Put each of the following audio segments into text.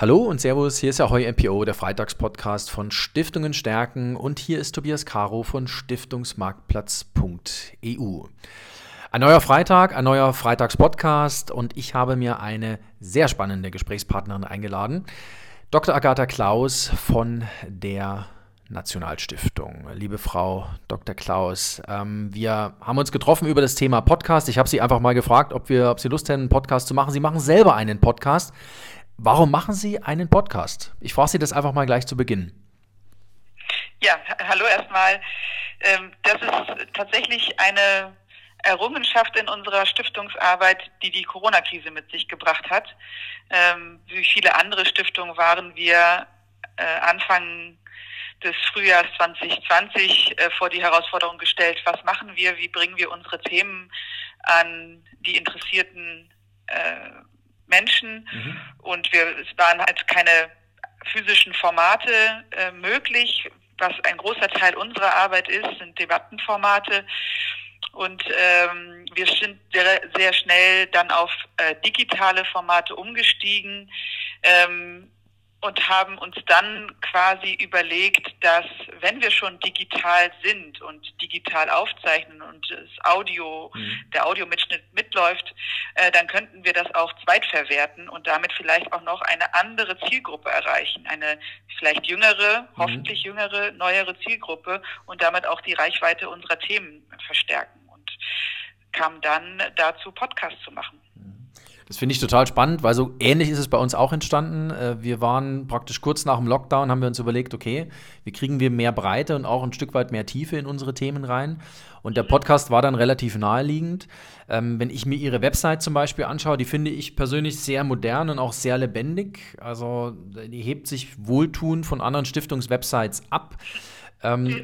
Hallo und Servus, hier ist Ahoy MPO, der Freitagspodcast von Stiftungen stärken und hier ist Tobias Caro von Stiftungsmarktplatz.eu. Ein neuer Freitag, ein neuer Freitagspodcast und ich habe mir eine sehr spannende Gesprächspartnerin eingeladen. Dr. Agatha Klaus von der Nationalstiftung. Liebe Frau Dr. Klaus, ähm, wir haben uns getroffen über das Thema Podcast. Ich habe Sie einfach mal gefragt, ob, wir, ob Sie Lust hätten, einen Podcast zu machen. Sie machen selber einen Podcast. Warum machen Sie einen Podcast? Ich frage Sie das einfach mal gleich zu Beginn. Ja, hallo erstmal. Ähm, das ist tatsächlich eine Errungenschaft in unserer Stiftungsarbeit, die die Corona-Krise mit sich gebracht hat. Ähm, wie viele andere Stiftungen waren wir äh, Anfang des Frühjahrs 2020 äh, vor die Herausforderung gestellt, was machen wir, wie bringen wir unsere Themen an die interessierten äh, Menschen mhm. und wir, es waren halt keine physischen Formate äh, möglich. Was ein großer Teil unserer Arbeit ist, sind Debattenformate. Und ähm, wir sind sehr, sehr schnell dann auf äh, digitale Formate umgestiegen. Ähm, und haben uns dann quasi überlegt, dass wenn wir schon digital sind und digital aufzeichnen und das Audio, mhm. der Audiomitschnitt mitläuft, äh, dann könnten wir das auch zweitverwerten und damit vielleicht auch noch eine andere Zielgruppe erreichen, eine vielleicht jüngere, mhm. hoffentlich jüngere, neuere Zielgruppe und damit auch die Reichweite unserer Themen verstärken und kam dann dazu, Podcasts zu machen. Das finde ich total spannend, weil so ähnlich ist es bei uns auch entstanden. Äh, wir waren praktisch kurz nach dem Lockdown, haben wir uns überlegt, okay, wie kriegen wir mehr Breite und auch ein Stück weit mehr Tiefe in unsere Themen rein. Und der Podcast war dann relativ naheliegend. Ähm, wenn ich mir ihre Website zum Beispiel anschaue, die finde ich persönlich sehr modern und auch sehr lebendig. Also die hebt sich wohltuend von anderen Stiftungswebsites ab. Ähm,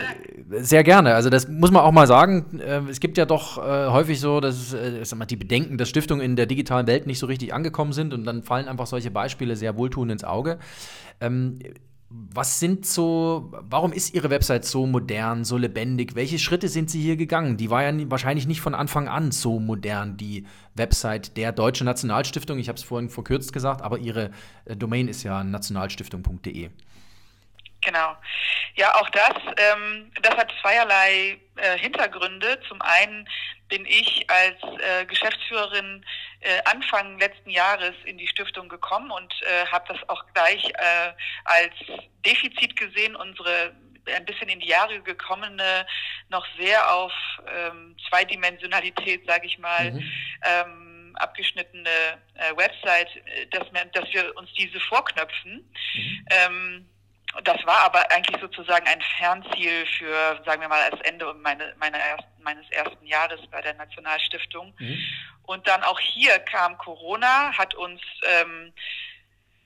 sehr gerne. Also das muss man auch mal sagen. Äh, es gibt ja doch äh, häufig so, dass äh, mal, die Bedenken, dass Stiftungen in der digitalen Welt nicht so richtig angekommen sind und dann fallen einfach solche Beispiele sehr wohltuend ins Auge. Ähm, was sind so, warum ist Ihre Website so modern, so lebendig? Welche Schritte sind Sie hier gegangen? Die war ja wahrscheinlich nicht von Anfang an so modern, die Website der Deutschen Nationalstiftung. Ich habe es vorhin verkürzt gesagt, aber Ihre äh, Domain ist ja nationalstiftung.de. Genau. Ja, auch das, ähm, das hat zweierlei äh, Hintergründe. Zum einen bin ich als äh, Geschäftsführerin äh, Anfang letzten Jahres in die Stiftung gekommen und äh, habe das auch gleich äh, als Defizit gesehen, unsere ein bisschen in die Jahre gekommene, noch sehr auf ähm, Zweidimensionalität, sage ich mal, mhm. ähm, abgeschnittene äh, Website, äh, dass, wir, dass wir uns diese vorknöpfen. Mhm. Ähm, das war aber eigentlich sozusagen ein Fernziel für, sagen wir mal, als Ende meine, meine ersten, meines ersten Jahres bei der Nationalstiftung. Mhm. Und dann auch hier kam Corona, hat uns ähm,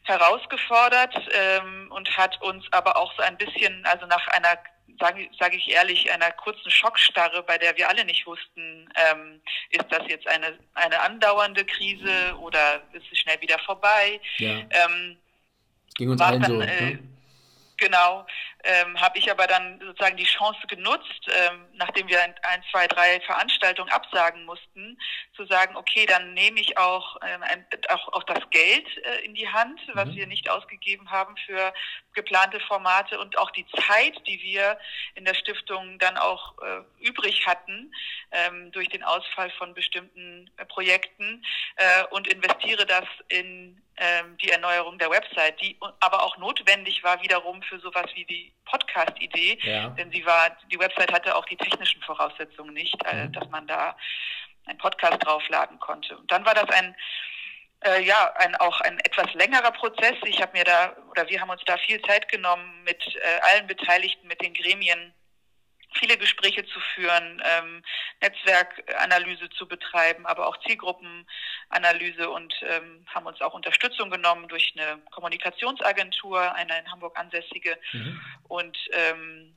herausgefordert ähm, und hat uns aber auch so ein bisschen, also nach einer sage sag ich ehrlich, einer kurzen Schockstarre, bei der wir alle nicht wussten, ähm, ist das jetzt eine, eine andauernde Krise oder ist es schnell wieder vorbei? Ja. Ähm, Ging uns allen so. Äh, ne? Genau, ähm, habe ich aber dann sozusagen die Chance genutzt, ähm, nachdem wir ein, zwei, drei Veranstaltungen absagen mussten, zu sagen, okay, dann nehme ich auch, ähm, ein, auch, auch das Geld äh, in die Hand, was mhm. wir nicht ausgegeben haben für geplante Formate und auch die Zeit, die wir in der Stiftung dann auch äh, übrig hatten ähm, durch den Ausfall von bestimmten äh, Projekten äh, und investiere das in ähm, die Erneuerung der Website, die aber auch notwendig war wiederum für sowas wie die Podcast-Idee, ja. denn sie war, die Website hatte auch die technischen Voraussetzungen nicht, mhm. dass man da einen Podcast draufladen konnte. Und dann war das ein äh, ja, ein, auch ein etwas längerer Prozess. Ich habe mir da, oder wir haben uns da viel Zeit genommen mit äh, allen Beteiligten, mit den Gremien, viele Gespräche zu führen, ähm, Netzwerkanalyse zu betreiben, aber auch Zielgruppenanalyse und ähm, haben uns auch Unterstützung genommen durch eine Kommunikationsagentur, eine in Hamburg ansässige. Mhm. Und ähm,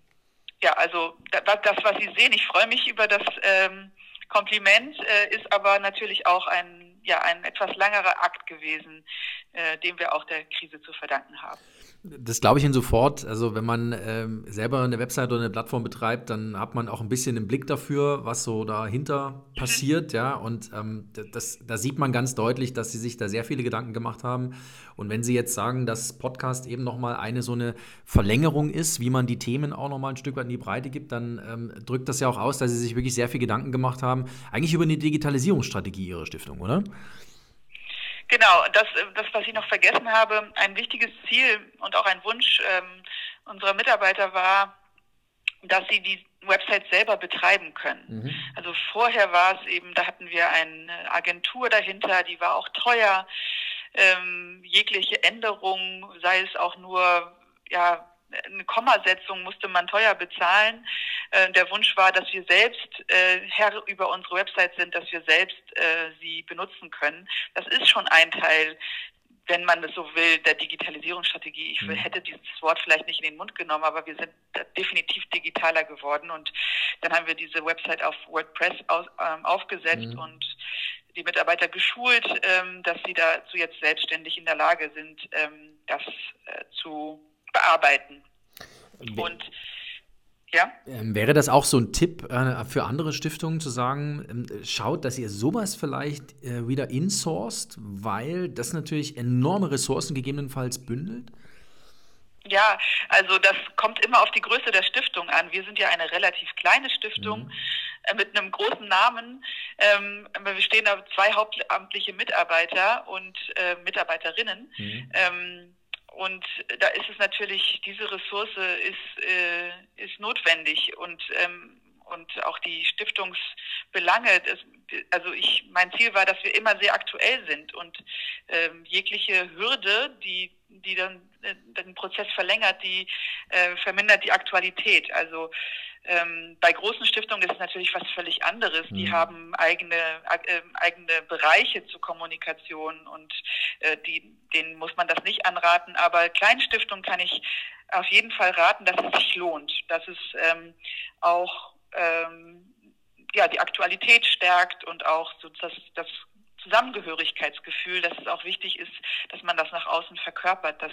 ja, also das, was Sie sehen, ich freue mich über das ähm, Kompliment, äh, ist aber natürlich auch ein ja ein etwas langerer Akt gewesen, äh, den wir auch der Krise zu verdanken haben. Das glaube ich Ihnen sofort. Also wenn man ähm, selber eine Website oder eine Plattform betreibt, dann hat man auch ein bisschen einen Blick dafür, was so dahinter passiert, ja. Und ähm, das, da sieht man ganz deutlich, dass Sie sich da sehr viele Gedanken gemacht haben. Und wenn Sie jetzt sagen, dass Podcast eben nochmal eine so eine Verlängerung ist, wie man die Themen auch nochmal ein Stück weit in die Breite gibt, dann ähm, drückt das ja auch aus, dass Sie sich wirklich sehr viel Gedanken gemacht haben, eigentlich über eine Digitalisierungsstrategie Ihrer Stiftung, oder? Genau, das, das, was ich noch vergessen habe, ein wichtiges Ziel und auch ein Wunsch ähm, unserer Mitarbeiter war, dass sie die Website selber betreiben können. Mhm. Also vorher war es eben, da hatten wir eine Agentur dahinter, die war auch teuer. Ähm, jegliche Änderung, sei es auch nur ja eine Kommasetzung musste man teuer bezahlen. Äh, der Wunsch war, dass wir selbst äh, Herr über unsere Website sind, dass wir selbst äh, sie benutzen können. Das ist schon ein Teil wenn man das so will, der Digitalisierungsstrategie. Ich mhm. hätte dieses Wort vielleicht nicht in den Mund genommen, aber wir sind definitiv digitaler geworden und dann haben wir diese Website auf WordPress aus, ähm, aufgesetzt mhm. und die Mitarbeiter geschult, ähm, dass sie dazu jetzt selbstständig in der Lage sind, ähm, das äh, zu bearbeiten. Und ja. Ähm, wäre das auch so ein Tipp äh, für andere Stiftungen zu sagen, ähm, schaut, dass ihr sowas vielleicht äh, wieder insourced, weil das natürlich enorme Ressourcen gegebenenfalls bündelt? Ja, also das kommt immer auf die Größe der Stiftung an. Wir sind ja eine relativ kleine Stiftung mhm. äh, mit einem großen Namen. Ähm, wir stehen da zwei hauptamtliche Mitarbeiter und äh, Mitarbeiterinnen. Mhm. Ähm, und da ist es natürlich, diese Ressource ist, äh, ist notwendig und, ähm, und auch die Stiftungsbelange. Das, also ich, mein Ziel war, dass wir immer sehr aktuell sind und ähm, jegliche Hürde, die, die dann äh, den Prozess verlängert, die äh, vermindert die Aktualität. Also ähm, bei großen Stiftungen ist es natürlich was völlig anderes. Die mhm. haben eigene, äh, eigene Bereiche zur Kommunikation und äh, die, denen muss man das nicht anraten. Aber Kleinstiftungen kann ich auf jeden Fall raten, dass es sich lohnt, dass es ähm, auch ähm, ja, die Aktualität stärkt und auch so das, das Zusammengehörigkeitsgefühl, dass es auch wichtig ist, dass man das nach außen verkörpert, dass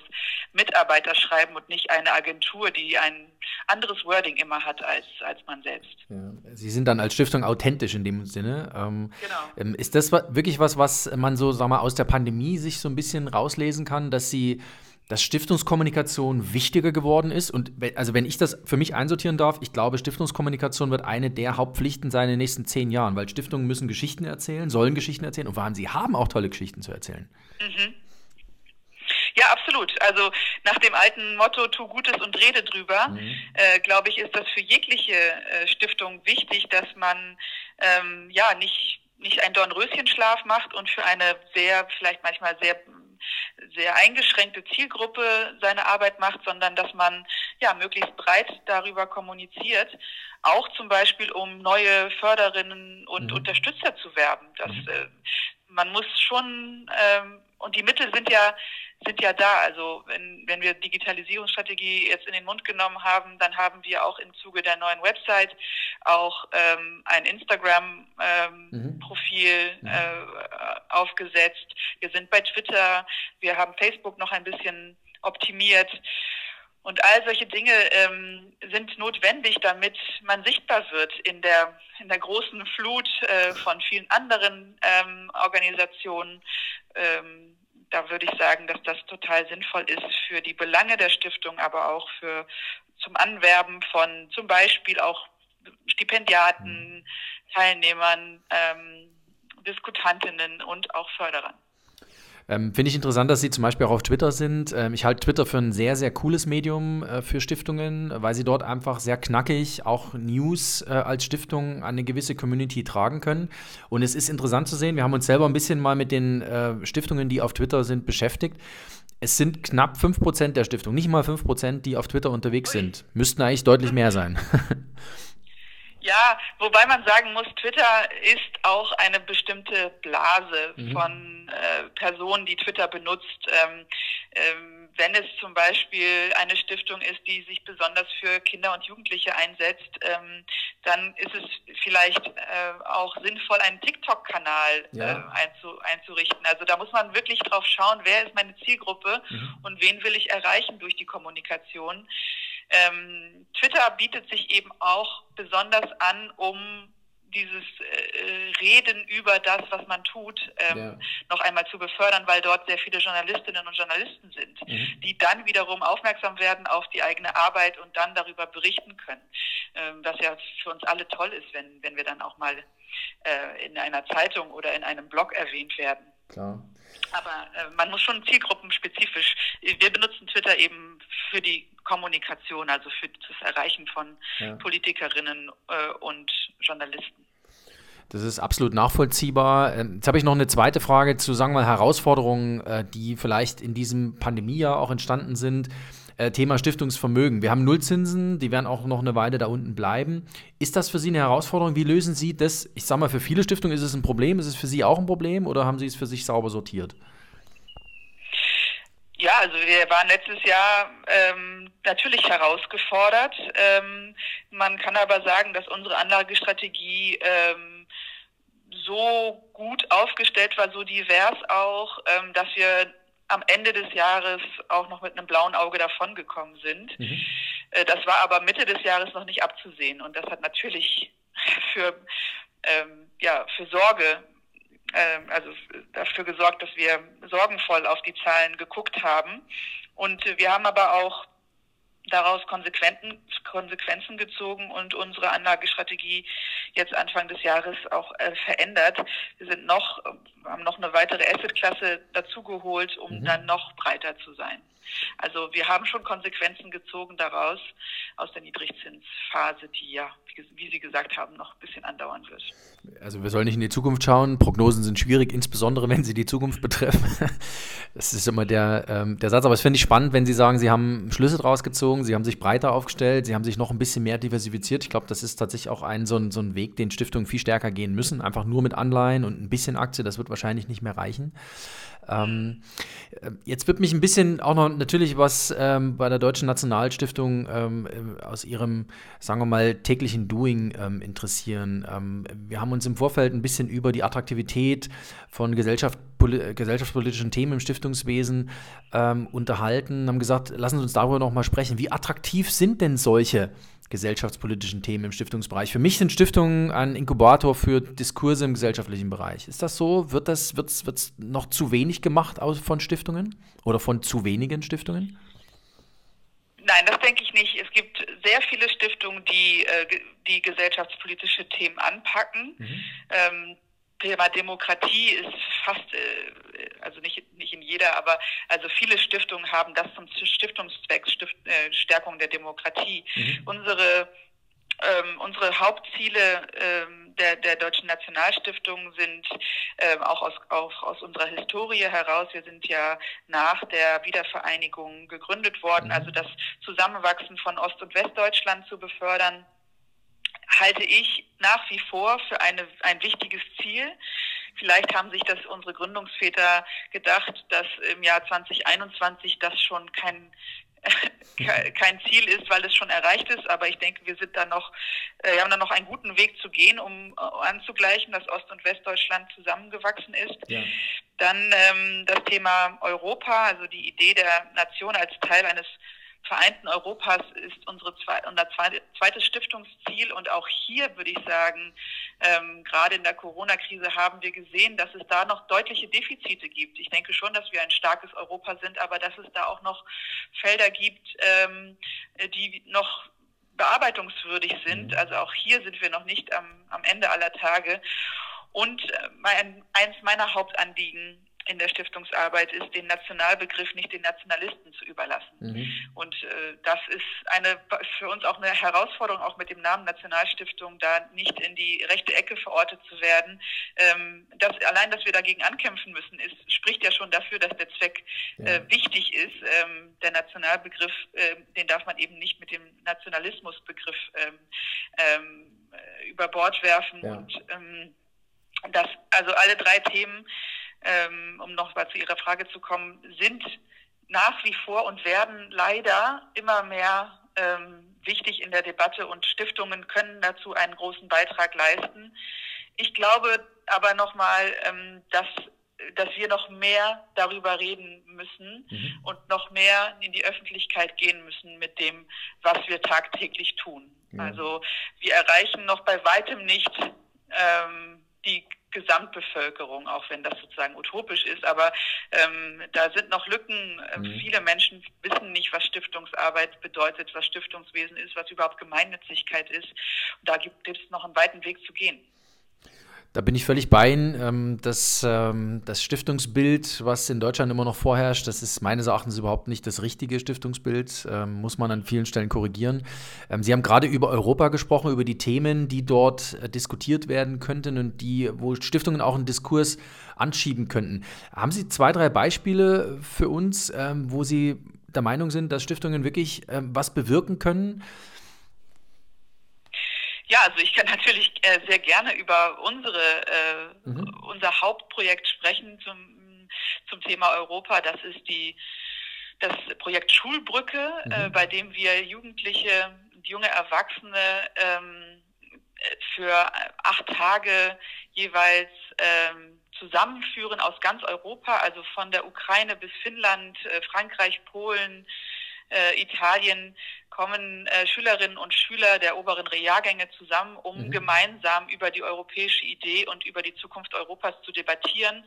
Mitarbeiter schreiben und nicht eine Agentur, die ein anderes Wording immer hat als, als man selbst. Ja. Sie sind dann als Stiftung authentisch in dem Sinne. Ähm, genau. Ähm, ist das wirklich was, was man so, sag mal, aus der Pandemie sich so ein bisschen rauslesen kann, dass Sie dass Stiftungskommunikation wichtiger geworden ist. Und also wenn ich das für mich einsortieren darf, ich glaube, Stiftungskommunikation wird eine der Hauptpflichten sein in den nächsten zehn Jahren, weil Stiftungen müssen Geschichten erzählen, sollen Geschichten erzählen und waren sie haben auch tolle Geschichten zu erzählen. Mhm. Ja, absolut. Also nach dem alten Motto Tu Gutes und rede drüber, mhm. äh, glaube ich, ist das für jegliche äh, Stiftung wichtig, dass man ähm, ja nicht nicht einen Dornröschenschlaf macht und für eine sehr, vielleicht manchmal sehr sehr eingeschränkte Zielgruppe seine Arbeit macht, sondern dass man ja möglichst breit darüber kommuniziert, auch zum Beispiel um neue Förderinnen und mhm. Unterstützer zu werben. Das, mhm. äh, man muss schon ähm, und die Mittel sind ja sind ja da. Also wenn, wenn wir Digitalisierungsstrategie jetzt in den Mund genommen haben, dann haben wir auch im Zuge der neuen Website auch ähm, ein Instagram-Profil ähm, mhm. äh, aufgesetzt. Wir sind bei Twitter, wir haben Facebook noch ein bisschen optimiert. Und all solche Dinge ähm, sind notwendig, damit man sichtbar wird in der, in der großen Flut äh, von vielen anderen ähm, Organisationen. Ähm, da würde ich sagen, dass das total sinnvoll ist für die Belange der Stiftung, aber auch für zum Anwerben von zum Beispiel auch Stipendiaten, Teilnehmern, ähm, Diskutantinnen und auch Förderern. Ähm, Finde ich interessant, dass Sie zum Beispiel auch auf Twitter sind. Ähm, ich halte Twitter für ein sehr, sehr cooles Medium äh, für Stiftungen, weil Sie dort einfach sehr knackig auch News äh, als Stiftung an eine gewisse Community tragen können. Und es ist interessant zu sehen, wir haben uns selber ein bisschen mal mit den äh, Stiftungen, die auf Twitter sind, beschäftigt. Es sind knapp 5% der Stiftungen, nicht mal 5%, die auf Twitter unterwegs sind. Müssten eigentlich deutlich mehr sein. Ja, wobei man sagen muss, Twitter ist auch eine bestimmte Blase mhm. von äh, Personen, die Twitter benutzt. Ähm, ähm, wenn es zum Beispiel eine Stiftung ist, die sich besonders für Kinder und Jugendliche einsetzt, ähm, dann ist es vielleicht äh, auch sinnvoll, einen TikTok-Kanal ja. äh, einzu, einzurichten. Also da muss man wirklich drauf schauen, wer ist meine Zielgruppe mhm. und wen will ich erreichen durch die Kommunikation. Ähm, Twitter bietet sich eben auch besonders an, um dieses äh, Reden über das, was man tut, ähm, ja. noch einmal zu befördern, weil dort sehr viele Journalistinnen und Journalisten sind, mhm. die dann wiederum aufmerksam werden auf die eigene Arbeit und dann darüber berichten können. Ähm, was ja für uns alle toll ist, wenn, wenn wir dann auch mal äh, in einer Zeitung oder in einem Blog erwähnt werden. Klar. Aber äh, man muss schon zielgruppenspezifisch. Wir benutzen Twitter eben für die Kommunikation, also für das Erreichen von ja. Politikerinnen äh, und Journalisten. Das ist absolut nachvollziehbar. Ähm, jetzt habe ich noch eine zweite Frage zu, sagen wir mal, Herausforderungen, äh, die vielleicht in diesem Pandemiejahr auch entstanden sind. Äh, Thema Stiftungsvermögen. Wir haben Nullzinsen, die werden auch noch eine Weile da unten bleiben. Ist das für Sie eine Herausforderung? Wie lösen Sie das? Ich sage mal, für viele Stiftungen ist es ein Problem. Ist es für Sie auch ein Problem oder haben Sie es für sich sauber sortiert? Ja, also wir waren letztes Jahr ähm, natürlich herausgefordert. Ähm, man kann aber sagen, dass unsere Anlagestrategie ähm, so gut aufgestellt war, so divers auch, ähm, dass wir am Ende des Jahres auch noch mit einem blauen Auge davongekommen sind. Mhm. Äh, das war aber Mitte des Jahres noch nicht abzusehen und das hat natürlich für, ähm, ja, für Sorge, also dafür gesorgt, dass wir sorgenvoll auf die Zahlen geguckt haben. Und wir haben aber auch daraus Konsequenzen, Konsequenzen gezogen und unsere Anlagestrategie jetzt Anfang des Jahres auch äh, verändert. Wir sind noch, haben noch eine weitere Assetklasse dazugeholt, um mhm. dann noch breiter zu sein. Also wir haben schon Konsequenzen gezogen daraus aus der Niedrigzinsphase, die ja, wie Sie gesagt haben, noch ein bisschen andauern wird. Also wir sollen nicht in die Zukunft schauen. Prognosen sind schwierig, insbesondere wenn sie die Zukunft betreffen. Das ist immer der, ähm, der Satz. Aber es finde ich spannend, wenn Sie sagen, Sie haben Schlüsse draus gezogen, Sie haben sich breiter aufgestellt, Sie haben sich noch ein bisschen mehr diversifiziert. Ich glaube, das ist tatsächlich auch ein so, ein so ein Weg, den Stiftungen viel stärker gehen müssen. Einfach nur mit Anleihen und ein bisschen Aktie, das wird wahrscheinlich nicht mehr reichen. Ähm, äh, jetzt wird mich ein bisschen auch noch natürlich was ähm, bei der Deutschen Nationalstiftung ähm, äh, aus ihrem, sagen wir mal, täglichen Doing ähm, interessieren. Ähm, wir haben uns im Vorfeld ein bisschen über die Attraktivität von Gesellschaft, gesellschaftspolitischen Themen im Stiftungswesen ähm, unterhalten, haben gesagt, lassen Sie uns darüber noch mal sprechen. Wie attraktiv sind denn solche gesellschaftspolitischen Themen im Stiftungsbereich. Für mich sind Stiftungen ein Inkubator für Diskurse im gesellschaftlichen Bereich. Ist das so? Wird das wird's, wird's noch zu wenig gemacht von Stiftungen oder von zu wenigen Stiftungen? Nein, das denke ich nicht. Es gibt sehr viele Stiftungen, die äh, die gesellschaftspolitische Themen anpacken. Mhm. Ähm, Thema Demokratie ist fast, äh, also nicht, nicht in jeder, aber also viele Stiftungen haben das zum Stiftungszweck, Stift, äh, Stärkung der Demokratie. Mhm. Unsere, ähm, unsere Hauptziele ähm, der, der Deutschen Nationalstiftung sind ähm, auch, aus, auch aus unserer Historie heraus. Wir sind ja nach der Wiedervereinigung gegründet worden, mhm. also das Zusammenwachsen von Ost- und Westdeutschland zu befördern halte ich nach wie vor für eine, ein wichtiges Ziel. Vielleicht haben sich das unsere Gründungsväter gedacht, dass im Jahr 2021 das schon kein, kein Ziel ist, weil es schon erreicht ist. Aber ich denke, wir sind da noch, äh, wir haben da noch einen guten Weg zu gehen, um äh, anzugleichen, dass Ost- und Westdeutschland zusammengewachsen ist. Ja. Dann ähm, das Thema Europa, also die Idee der Nation als Teil eines vereinten Europas ist unsere zwei, unser zweites Stiftungsziel. Und auch hier würde ich sagen, ähm, gerade in der Corona-Krise haben wir gesehen, dass es da noch deutliche Defizite gibt. Ich denke schon, dass wir ein starkes Europa sind, aber dass es da auch noch Felder gibt, ähm, die noch bearbeitungswürdig sind. Mhm. Also auch hier sind wir noch nicht am, am Ende aller Tage. Und äh, mein, eins meiner Hauptanliegen in der Stiftungsarbeit ist, den Nationalbegriff nicht den Nationalisten zu überlassen. Mhm. Und äh, das ist eine für uns auch eine Herausforderung, auch mit dem Namen Nationalstiftung, da nicht in die rechte Ecke verortet zu werden. Ähm, das, allein, dass wir dagegen ankämpfen müssen, ist, spricht ja schon dafür, dass der Zweck ja. äh, wichtig ist. Ähm, der Nationalbegriff, äh, den darf man eben nicht mit dem Nationalismusbegriff ähm, ähm über Bord werfen. Ja. Und ähm, das, also alle drei Themen ähm, um noch mal zu Ihrer Frage zu kommen, sind nach wie vor und werden leider immer mehr ähm, wichtig in der Debatte und Stiftungen können dazu einen großen Beitrag leisten. Ich glaube aber nochmal, ähm, dass dass wir noch mehr darüber reden müssen mhm. und noch mehr in die Öffentlichkeit gehen müssen mit dem, was wir tagtäglich tun. Ja. Also wir erreichen noch bei weitem nicht ähm, die Gesamtbevölkerung, auch wenn das sozusagen utopisch ist. Aber ähm, da sind noch Lücken. Ähm, mhm. Viele Menschen wissen nicht, was Stiftungsarbeit bedeutet, was Stiftungswesen ist, was überhaupt Gemeinnützigkeit ist. Und da gibt es noch einen weiten Weg zu gehen. Da bin ich völlig bei Ihnen. Ähm, das, ähm, das Stiftungsbild, was in Deutschland immer noch vorherrscht, das ist meines Erachtens überhaupt nicht das richtige Stiftungsbild. Ähm, muss man an vielen Stellen korrigieren. Sie haben gerade über Europa gesprochen, über die Themen, die dort äh, diskutiert werden könnten und die, wo Stiftungen auch einen Diskurs anschieben könnten. Haben Sie zwei, drei Beispiele für uns, wo Sie der Meinung sind, dass Stiftungen wirklich was bewirken können? Ja, also ich kann natürlich äh, sehr gerne über unsere, äh, mhm. unser Hauptprojekt sprechen zum, zum Thema Europa. Das ist die, das Projekt Schulbrücke, äh, mhm. äh, bei dem wir Jugendliche und junge Erwachsene ähm, für acht Tage jeweils ähm, zusammenführen aus ganz Europa, also von der Ukraine bis Finnland, äh, Frankreich, Polen, äh, Italien kommen äh, Schülerinnen und Schüler der oberen Jahrgänge zusammen, um mhm. gemeinsam über die europäische Idee und über die Zukunft Europas zu debattieren.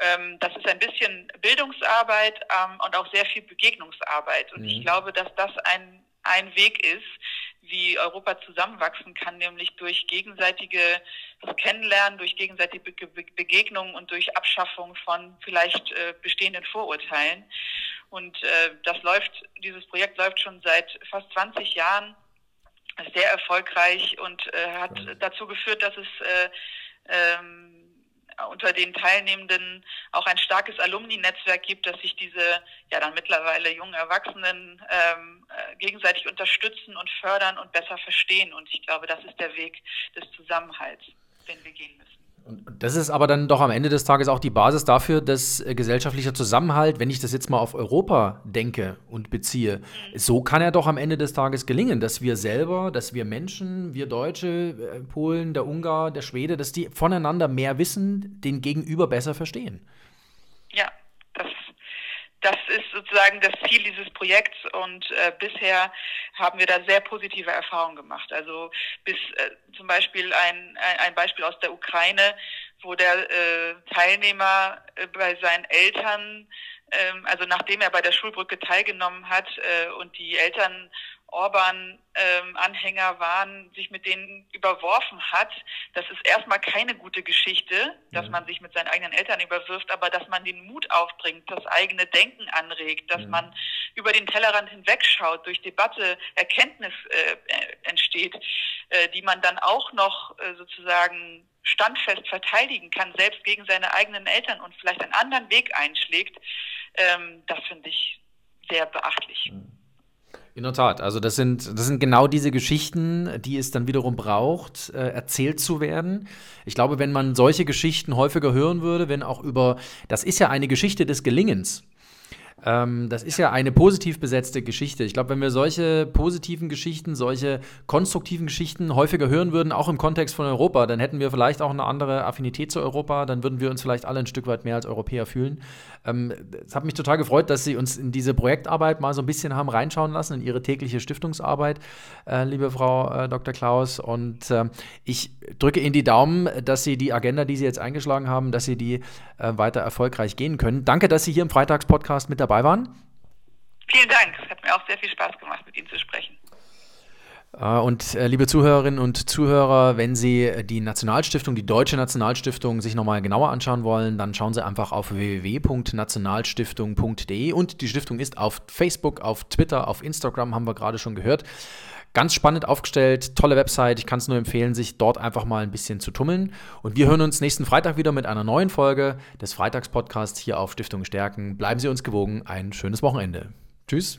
Ähm, das ist ein bisschen Bildungsarbeit ähm, und auch sehr viel Begegnungsarbeit. Und mhm. ich glaube, dass das ein, ein Weg ist, wie Europa zusammenwachsen kann, nämlich durch gegenseitige Kennenlernen, durch gegenseitige Begegnungen und durch Abschaffung von vielleicht äh, bestehenden Vorurteilen. Und äh, das läuft, dieses Projekt läuft schon seit fast 20 Jahren, ist sehr erfolgreich und äh, hat dazu geführt, dass es äh, ähm, unter den Teilnehmenden auch ein starkes Alumni-Netzwerk gibt, dass sich diese ja dann mittlerweile jungen Erwachsenen ähm, äh, gegenseitig unterstützen und fördern und besser verstehen. Und ich glaube, das ist der Weg des Zusammenhalts, den wir gehen müssen. Das ist aber dann doch am Ende des Tages auch die Basis dafür, dass äh, gesellschaftlicher Zusammenhalt, wenn ich das jetzt mal auf Europa denke und beziehe, so kann er doch am Ende des Tages gelingen, dass wir selber, dass wir Menschen, wir Deutsche, äh, Polen, der Ungar, der Schwede, dass die voneinander mehr wissen, den Gegenüber besser verstehen. Das ist sozusagen das Ziel dieses Projekts und äh, bisher haben wir da sehr positive Erfahrungen gemacht. Also bis äh, zum Beispiel ein, ein Beispiel aus der Ukraine, wo der äh, Teilnehmer äh, bei seinen Eltern, ähm, also nachdem er bei der Schulbrücke teilgenommen hat äh, und die Eltern Orban-Anhänger ähm, waren, sich mit denen überworfen hat. Das ist erstmal keine gute Geschichte, dass ja. man sich mit seinen eigenen Eltern überwirft, aber dass man den Mut aufbringt, das eigene Denken anregt, dass ja. man über den Tellerrand hinwegschaut, durch Debatte Erkenntnis äh, entsteht, äh, die man dann auch noch äh, sozusagen standfest verteidigen kann, selbst gegen seine eigenen Eltern und vielleicht einen anderen Weg einschlägt, ähm, das finde ich sehr beachtlich. Mhm. In der Tat. Also das sind, das sind genau diese Geschichten, die es dann wiederum braucht, äh, erzählt zu werden. Ich glaube, wenn man solche Geschichten häufiger hören würde, wenn auch über, das ist ja eine Geschichte des Gelingens. Ähm, das ist ja eine positiv besetzte Geschichte. Ich glaube, wenn wir solche positiven Geschichten, solche konstruktiven Geschichten häufiger hören würden, auch im Kontext von Europa, dann hätten wir vielleicht auch eine andere Affinität zu Europa, dann würden wir uns vielleicht alle ein Stück weit mehr als Europäer fühlen. Ähm, es hat mich total gefreut, dass Sie uns in diese Projektarbeit mal so ein bisschen haben reinschauen lassen, in Ihre tägliche Stiftungsarbeit, äh, liebe Frau äh, Dr. Klaus. Und äh, ich drücke Ihnen die Daumen, dass Sie die Agenda, die Sie jetzt eingeschlagen haben, dass Sie die äh, weiter erfolgreich gehen können. Danke, dass Sie hier im Freitagspodcast mit dabei dabei waren. Vielen Dank. Es hat mir auch sehr viel Spaß gemacht, mit Ihnen zu sprechen. Äh, und äh, liebe Zuhörerinnen und Zuhörer, wenn Sie die Nationalstiftung, die Deutsche Nationalstiftung, sich nochmal genauer anschauen wollen, dann schauen Sie einfach auf www.nationalstiftung.de und die Stiftung ist auf Facebook, auf Twitter, auf Instagram, haben wir gerade schon gehört. Ganz spannend aufgestellt, tolle Website. Ich kann es nur empfehlen, sich dort einfach mal ein bisschen zu tummeln. Und wir hören uns nächsten Freitag wieder mit einer neuen Folge des Freitagspodcasts hier auf Stiftung Stärken. Bleiben Sie uns gewogen. Ein schönes Wochenende. Tschüss.